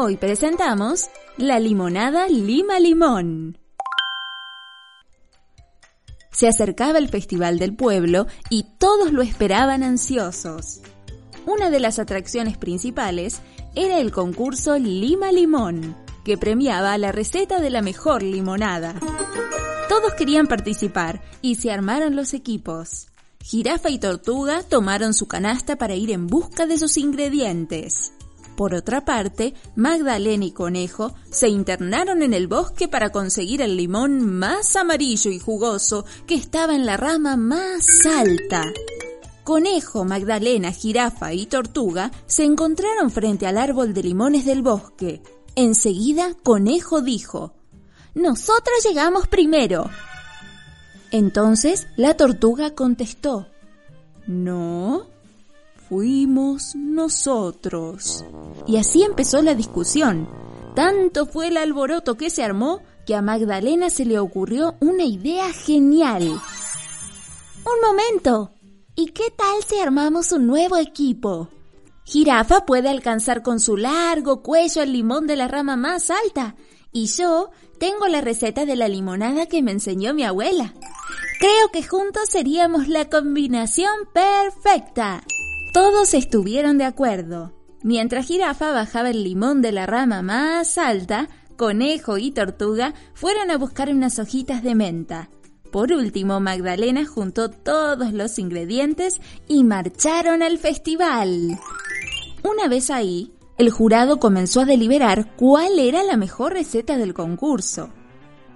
Hoy presentamos la limonada Lima Limón. Se acercaba el Festival del Pueblo y todos lo esperaban ansiosos. Una de las atracciones principales era el concurso Lima Limón, que premiaba la receta de la mejor limonada. Todos querían participar y se armaron los equipos. Jirafa y Tortuga tomaron su canasta para ir en busca de sus ingredientes. Por otra parte, Magdalena y Conejo se internaron en el bosque para conseguir el limón más amarillo y jugoso que estaba en la rama más alta. Conejo, Magdalena, Jirafa y Tortuga se encontraron frente al árbol de limones del bosque. Enseguida, Conejo dijo, Nosotros llegamos primero. Entonces la tortuga contestó, No, fuimos nosotros. Y así empezó la discusión. Tanto fue el alboroto que se armó que a Magdalena se le ocurrió una idea genial. Un momento. ¿Y qué tal si armamos un nuevo equipo? Jirafa puede alcanzar con su largo cuello el limón de la rama más alta. Y yo tengo la receta de la limonada que me enseñó mi abuela. Creo que juntos seríamos la combinación perfecta. Todos estuvieron de acuerdo. Mientras Jirafa bajaba el limón de la rama más alta, Conejo y Tortuga fueron a buscar unas hojitas de menta. Por último, Magdalena juntó todos los ingredientes y marcharon al festival. Una vez ahí, el jurado comenzó a deliberar cuál era la mejor receta del concurso.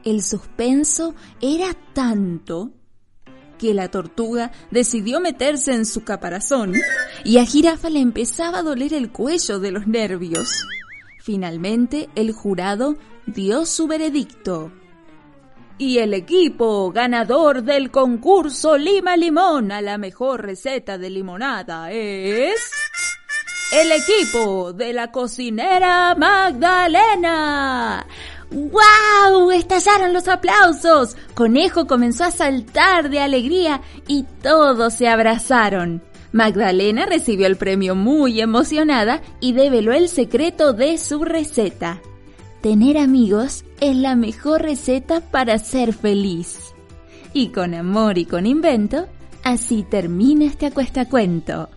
El suspenso era tanto que la tortuga decidió meterse en su caparazón y a Jirafa le empezaba a doler el cuello de los nervios. Finalmente, el jurado dio su veredicto. Y el equipo ganador del concurso Lima Limón a la mejor receta de limonada es... El equipo de la cocinera Magdalena. ¡Wow! Estallaron los aplausos. Conejo comenzó a saltar de alegría y todos se abrazaron. Magdalena recibió el premio muy emocionada y develó el secreto de su receta. Tener amigos es la mejor receta para ser feliz. Y con amor y con invento, así termina este acuesta cuento.